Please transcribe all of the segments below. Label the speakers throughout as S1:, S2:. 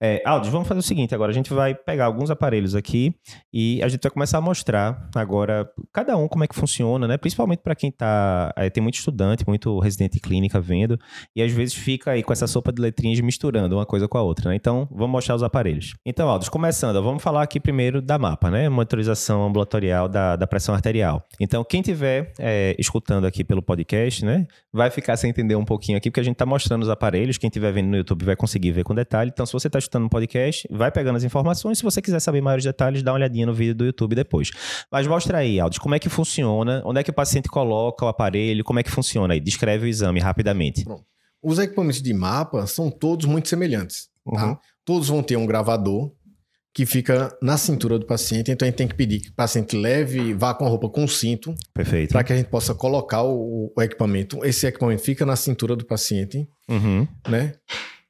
S1: É, vamos fazer o seguinte agora. A gente vai pegar alguns aparelhos aqui e a gente vai começar a mostrar agora cada um como é que funciona, né? Principalmente para quem tá. é, tem muito estudante, muito residente de clínica vendo, e às vezes fica aí com essa sopa de letrinhas misturando uma coisa com a outra, né? Então, vamos mostrar os aparelhos. Então, Aldo, começando, vamos falar aqui primeiro da mapa, né? Monitorização ambulatorial da, da pressão arterial. Então, quem tiver é, escutando aqui pelo podcast, né? Vai ficar sem entender um pouquinho aqui, porque a gente tá mostrando os aparelhos. Quem estiver vendo no YouTube vai conseguir ver com detalhe. Então, se você tá escutando no podcast, vai pegando as informações. Se você quiser saber maiores detalhes, dá uma olhadinha no vídeo do YouTube depois. Mas mostra aí, Aldo, como é que funciona, onde é que o paciente coloca o aparelho, como é que funciona aí. Descreve o exame rapidamente.
S2: Os equipamentos de mapa são todos muito semelhantes. tá?
S1: Uhum.
S2: Todos vão ter um gravador que fica na cintura do paciente, então a gente tem que pedir que o paciente leve, vá com a roupa com cinto,
S1: Perfeito.
S2: para que a gente possa colocar o, o equipamento. Esse equipamento fica na cintura do paciente,
S1: Uhum.
S2: né?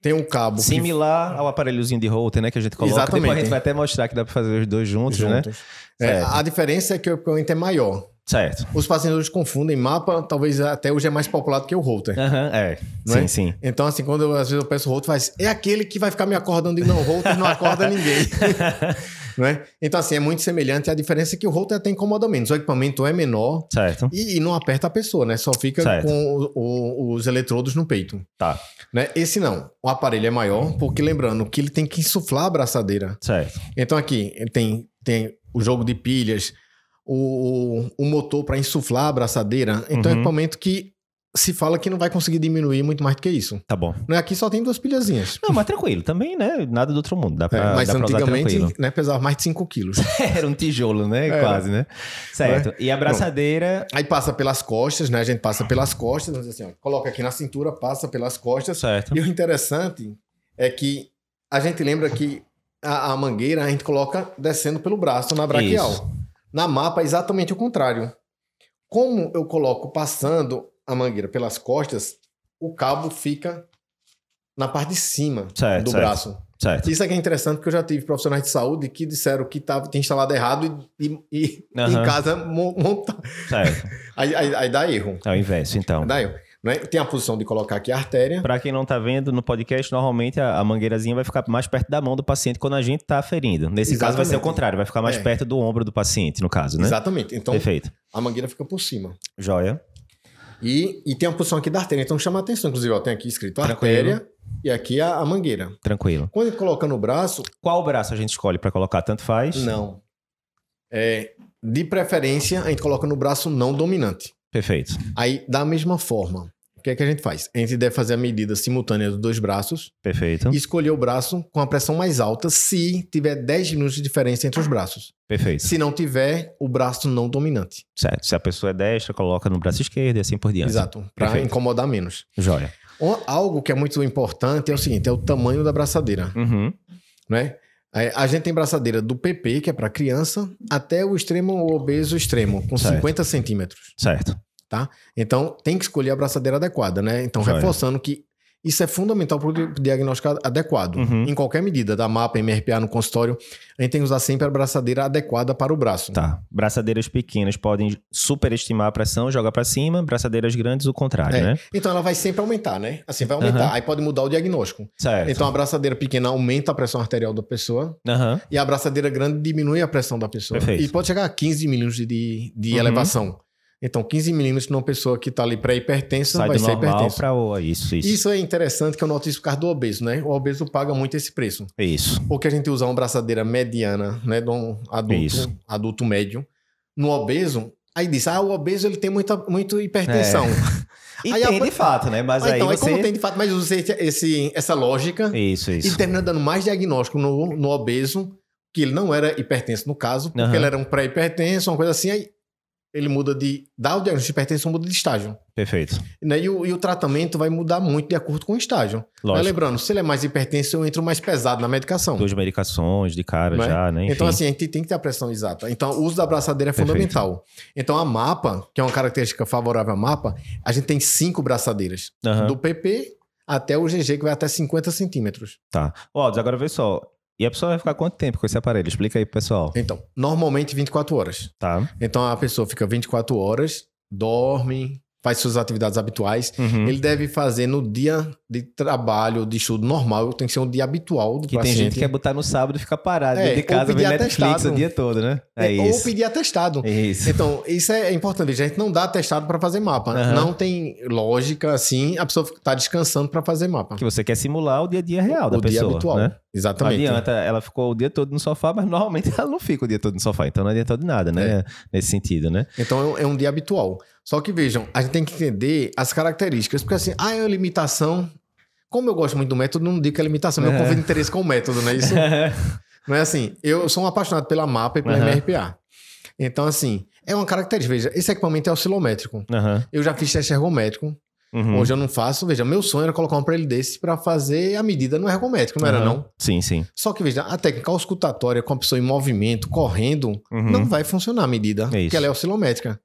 S2: Tem um cabo que
S1: Similar ao aparelhozinho de Holter, né? Que a gente coloca.
S2: Exatamente.
S1: Depois a gente vai até mostrar que dá pra fazer os dois juntos, né?
S2: juntos. É,
S1: Certo.
S2: a diferença é que o equipamento é maior.
S1: Certo.
S2: Os pacientes confundem mapa, talvez até hoje é mais popular do que o Holter.
S1: Aham, é.
S2: Não
S1: sim,
S2: é?
S1: sim.
S2: Então, assim, quando eu, às vezes eu peço o Holter, faz, é aquele que vai ficar me acordando e não, o Holter não acorda ninguém. não é? Então, assim, é muito semelhante. A diferença é que o Holter até incomoda menos. O equipamento é menor
S1: Certo.
S2: e, e não aperta a pessoa, né? Só fica
S1: Certo.
S2: com o- o- os eletrodos no peito.
S1: Tá.
S2: Né? Esse não. O aparelho é maior, porque lembrando que ele tem que insuflar a abraçadeira.
S1: Certo.
S2: Então aqui tem, tem o jogo de pilhas, o, o motor para insuflar a abraçadeira. Então é
S1: Uhum.
S2: um equipamento que se fala que não vai conseguir diminuir muito mais do que isso.
S1: Tá bom.
S2: Né? Aqui só tem duas pilhazinhas.
S1: Não, mas tranquilo. Também, né? Nada do outro mundo. Dá
S2: É,
S1: pra,
S2: mas
S1: dá pra
S2: antigamente
S1: tranquilo.
S2: né, pesava mais de 5 quilos.
S1: Era um tijolo, né?
S2: Era.
S1: Quase, né? Certo. E a braçadeira.
S2: Aí passa pelas costas, né? A gente passa pelas costas, vamos dizer assim, ó, coloca aqui na cintura, passa pelas costas.
S1: Certo.
S2: E o interessante é que a gente lembra que a, a mangueira a gente coloca descendo pelo braço na braquial.
S1: Isso.
S2: Na mapa é exatamente o contrário. Como eu coloco passando a mangueira pelas costas, o cabo fica na parte de cima
S1: Certo,
S2: do
S1: certo.
S2: braço.
S1: Certo.
S2: Isso aqui é interessante porque eu já tive profissionais de saúde que disseram que tava, tinha instalado errado e, e- e
S1: Aham.
S2: em casa mo- monta.
S1: Certo.
S2: Aí, aí- aí dá erro.
S1: É o inverso, então.
S2: Dá erro. Né? Tem a posição de colocar aqui a artéria.
S1: Pra quem não tá vendo no podcast, normalmente a, a mangueirazinha vai ficar mais perto da mão do paciente quando a gente tá aferindo. Nesse caso vai ser o
S2: Exatamente.
S1: contrário, vai ficar mais
S2: É.
S1: perto do ombro do paciente, no caso, né?
S2: Exatamente. Então
S1: Perfeito.
S2: a mangueira fica por cima.
S1: Joia.
S2: E, e tem a posição aqui da artéria. Então chama a atenção. Inclusive, ó, tem aqui escrito
S1: Tranquilo.
S2: artéria e aqui a, a mangueira.
S1: Tranquilo.
S2: Quando a gente coloca no braço,
S1: Qual braço a gente escolhe pra colocar? Tanto faz?
S2: não. É, de preferência, a gente coloca no braço não dominante.
S1: Perfeito.
S2: Aí, da mesma forma, o que é que a gente faz? A gente deve fazer a medida simultânea dos dois braços
S1: Perfeito.
S2: e escolher o braço com a pressão mais alta se tiver 10 minutos de diferença entre os braços.
S1: Perfeito.
S2: Se não tiver, o braço não dominante.
S1: Certo. Se a pessoa é destra, coloca no braço esquerdo e assim por diante.
S2: Exato. Para incomodar menos.
S1: Joia.
S2: Algo que é muito importante é o seguinte: é o tamanho da braçadeira.
S1: Uhum.
S2: né? É, A gente tem braçadeira do PP, que é para criança, até o extremo obeso extremo, com
S1: Certo.
S2: 50 centímetros.
S1: Certo.
S2: Então, tem que escolher a braçadeira adequada, né? Então, reforçando que isso é fundamental para o diagnóstico adequado.
S1: Uhum.
S2: Em qualquer medida, da mapa, MRPA no consultório, a gente tem que usar sempre a braçadeira adequada para o braço.
S1: Tá. Braçadeiras pequenas podem superestimar a pressão, joga pra cima. Braçadeiras grandes, o contrário,
S2: É.
S1: né?
S2: Então, ela vai sempre aumentar, né? Assim, vai aumentar.
S1: Aham.
S2: Aí pode mudar o diagnóstico.
S1: Certo.
S2: Então, a braçadeira pequena aumenta a pressão arterial da pessoa,
S1: Aham.
S2: E a abraçadeira grande diminui a pressão da pessoa.
S1: Perfeito.
S2: E pode chegar a 15 milímetros de, de
S1: Uhum.
S2: elevação. Então, 15 milímetros numa pessoa que está ali pré-hipertensa vai
S1: do
S2: ser hipertensa.
S1: pra o... Isso, isso.
S2: Isso é interessante que eu noto isso por causa do obeso, né? O obeso paga muito esse preço.
S1: Isso.
S2: Porque a gente usa uma braçadeira mediana, né? De um adulto,
S1: Isso.
S2: adulto médio. No obeso, aí diz, ah, o obeso ele tem muita, muita hipertensão.
S1: E
S2: Aí
S1: tem
S2: a-
S1: de fato, né? Mas
S2: Ah,
S1: aí
S2: então, aí
S1: você...
S2: como tem de fato, mas usa esse, essa lógica
S1: Isso,
S2: e
S1: isso.
S2: termina dando mais diagnóstico no, no obeso, que ele não era hipertenso no caso, porque
S1: Aham.
S2: ele era um pré-hipertenso, uma coisa assim, aí ele muda de. Dá o diagnóstico de hipertensão, muda de estágio.
S1: Perfeito.
S2: Né? E, o, e o tratamento vai mudar muito de acordo com o estágio. Mas
S1: Lógico.
S2: lembrando, se ele é mais hipertenso, eu entro mais pesado na medicação.
S1: Duas medicações de cara
S2: Não é?
S1: já, né? Enfim.
S2: Então, assim, a gente tem que ter a pressão exata. Então, o uso da braçadeira é
S1: Perfeito.
S2: fundamental. Então, a mapa, que é uma característica favorável à mapa, a gente tem cinco braçadeiras.
S1: Aham.
S2: Do PP até o GG, que vai até 50 centímetros.
S1: Tá. Ó, agora vê só. E a pessoa vai ficar quanto tempo com esse aparelho? Explica aí pro pessoal.
S2: Então, normalmente 24 horas.
S1: Tá.
S2: Então a pessoa fica 24 horas, dorme, faz suas atividades habituais,
S1: Uhum.
S2: ele deve fazer no dia de trabalho, de estudo normal, tem que ser um dia habitual do
S1: Que tem
S2: paciente.
S1: gente que quer botar no sábado e ficar parado
S2: É,
S1: dentro de casa,
S2: pedir
S1: vendo Netflix
S2: atestado.
S1: o dia todo, né? É,
S2: É, ou pedir atestado.
S1: Isso.
S2: Então, isso é importante. A gente não dá atestado para fazer mapa.
S1: Aham.
S2: Não tem lógica assim, a pessoa tá descansando para fazer mapa.
S1: Que você quer simular o dia a dia real da
S2: o dia
S1: pessoa,
S2: habitual.
S1: né? Não
S2: Exatamente.
S1: adianta, ela ficou o dia todo no sofá, mas normalmente ela não fica o dia todo no sofá, então não adianta de nada, né? Nesse sentido, né?
S2: Então é um- é um dia habitual. Só que vejam, a gente tem que entender as características, porque assim, ah, é uma limitação. Como eu gosto muito do método, não digo que é limitação, meu
S1: É.
S2: conflito de interesse com o método, não é isso? não é assim. Eu sou um apaixonado pela mapa e pela
S1: Aham.
S2: MRPA. Então, assim, é uma característica. Veja, esse equipamento é oscilométrico.
S1: Aham.
S2: Eu já fiz teste ergométrico.
S1: Uhum.
S2: Hoje eu não faço. Veja, meu sonho era colocar um aparelho desse para fazer a medida no ergométrico, não era
S1: Aham.
S2: não?
S1: Sim, sim.
S2: Só que, veja, a técnica auscultatória com a pessoa em movimento, correndo,
S1: Uhum.
S2: não vai funcionar a medida,
S1: isso.
S2: porque ela é oscilométrica.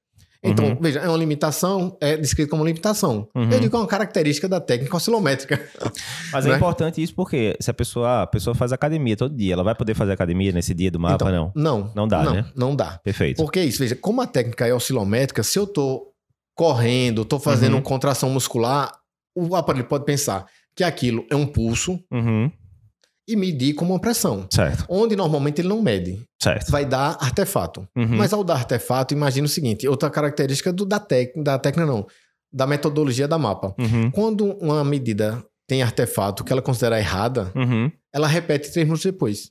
S2: Então,
S1: Uhum.
S2: veja, é uma limitação, é descrito como limitação.
S1: Uhum.
S2: Eu digo que é uma característica da técnica oscilométrica.
S1: Mas é
S2: né?
S1: importante isso porque se a pessoa, a pessoa faz academia todo dia, ela vai poder fazer academia nesse dia do mapa,
S2: Então,
S1: não?
S2: Não.
S1: Não dá,
S2: não,
S1: né?
S2: Não dá.
S1: Perfeito.
S2: Porque é isso, veja, como a técnica é oscilométrica, se eu tô correndo, tô fazendo
S1: Uhum.
S2: contração muscular, o aparelho pode pensar que aquilo é um pulso
S1: Uhum.
S2: e medir como uma pressão.
S1: Certo,
S2: Onde normalmente ele não mede.
S1: certo.
S2: Vai dar artefato.
S1: Uhum.
S2: Mas ao dar artefato, imagina o seguinte: outra característica do, da, tec, da técnica, não, da metodologia da mapa.
S1: Uhum.
S2: Quando uma medida tem artefato que ela considera errada,
S1: Uhum.
S2: ela repete três minutos depois.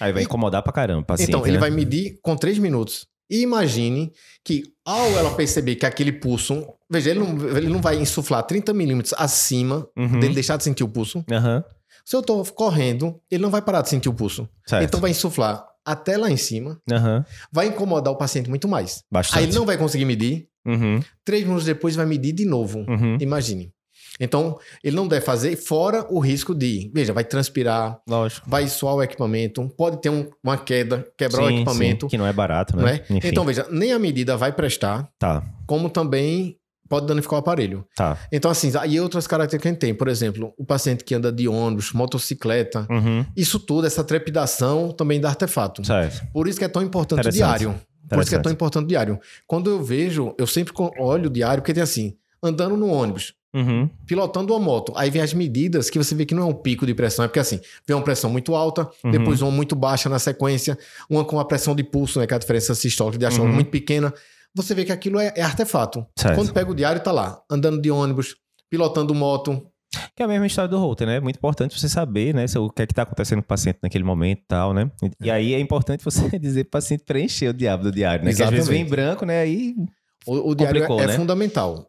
S1: Aí vai incomodar pra caramba o paciente,
S2: então, ele
S1: né?
S2: vai medir com três minutos. E imagine que, ao ela perceber que aquele pulso. Veja, ele não, ele não vai insuflar 30 milímetros acima
S1: Uhum.
S2: dele deixar de sentir o pulso.
S1: Aham.
S2: Se eu tô correndo, ele não vai parar de sentir o pulso.
S1: Certo.
S2: Então, vai insuflar até lá em cima,
S1: Aham.
S2: vai incomodar o paciente muito mais.
S1: Bastante.
S2: Aí ele não vai conseguir medir.
S1: Uhum.
S2: Três minutos depois vai medir de novo.
S1: Uhum.
S2: Imagine. Então, ele não deve fazer fora o risco de, veja, vai transpirar,
S1: Lógico.
S2: vai suar o equipamento, pode ter um- uma queda, quebrar o
S1: Sim,
S2: equipamento,
S1: sim, que não é barato,
S2: não
S1: né?
S2: é? Então, veja, nem a medida vai prestar,
S1: Tá,
S2: como também pode danificar o aparelho.
S1: tá.
S2: Então, assim, aí outras características que a gente tem, por exemplo, o paciente que anda de ônibus, motocicleta,
S1: Uhum.
S2: isso tudo, essa trepidação também dá artefato.
S1: Certo.
S2: Por isso que é tão importante o diário. Por isso que é tão importante o diário. Quando eu vejo, eu sempre olho o diário, porque tem assim, andando no ônibus,
S1: Uhum.
S2: pilotando uma moto. Aí vem as medidas que você vê que não é um pico de pressão, é porque assim, vem uma pressão muito alta,
S1: Uhum.
S2: depois uma muito baixa na sequência, uma com a pressão de pulso, né, que é a diferença sistólica de diastole
S1: Uhum.
S2: muito pequena. Você vê que aquilo é, é artefato.
S1: Certo.
S2: Quando pega o diário, tá lá, andando de ônibus, pilotando moto.
S1: Que é a mesma história do Holter, né? É muito importante você saber, né? O que é que tá acontecendo com o paciente naquele momento e tal, né? E, e aí é importante você dizer pro paciente preencher o diabo do diário, né? Que às vezes vem em
S2: Exatamente.
S1: branco, né? Aí
S2: O, o diário é, é
S1: né?
S2: fundamental.